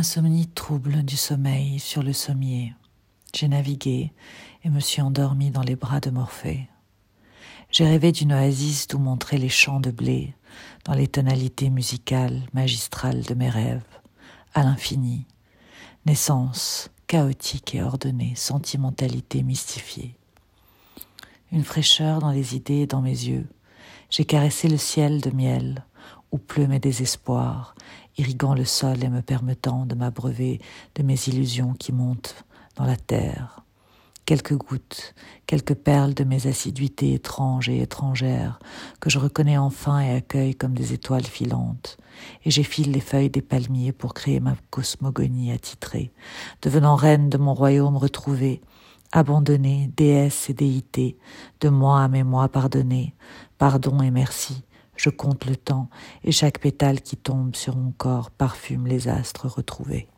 Insomnie trouble du sommeil sur le sommier. J'ai navigué et me suis endormi dans les bras de Morphée. J'ai rêvé d'une oasis d'où montrer les champs de blé, dans les tonalités musicales magistrales de mes rêves, à l'infini. Naissance, chaotique et ordonnée, sentimentalité mystifiée. Une fraîcheur dans les idées et dans mes yeux. J'ai caressé le ciel de miel, où pleut mes désespoirs, irriguant le sol et me permettant de m'abreuver de mes illusions qui montent dans la terre. Quelques gouttes, quelques perles de mes assiduités étranges et étrangères, que je reconnais enfin et accueille comme des étoiles filantes, et j'effile les feuilles des palmiers pour créer ma cosmogonie attitrée, devenant reine de mon royaume retrouvé, abandonnée, déesse et déité, de moi à mes mois pardonnés, pardon et merci, je compte le temps, et chaque pétale qui tombe sur mon corps parfume les astres retrouvés.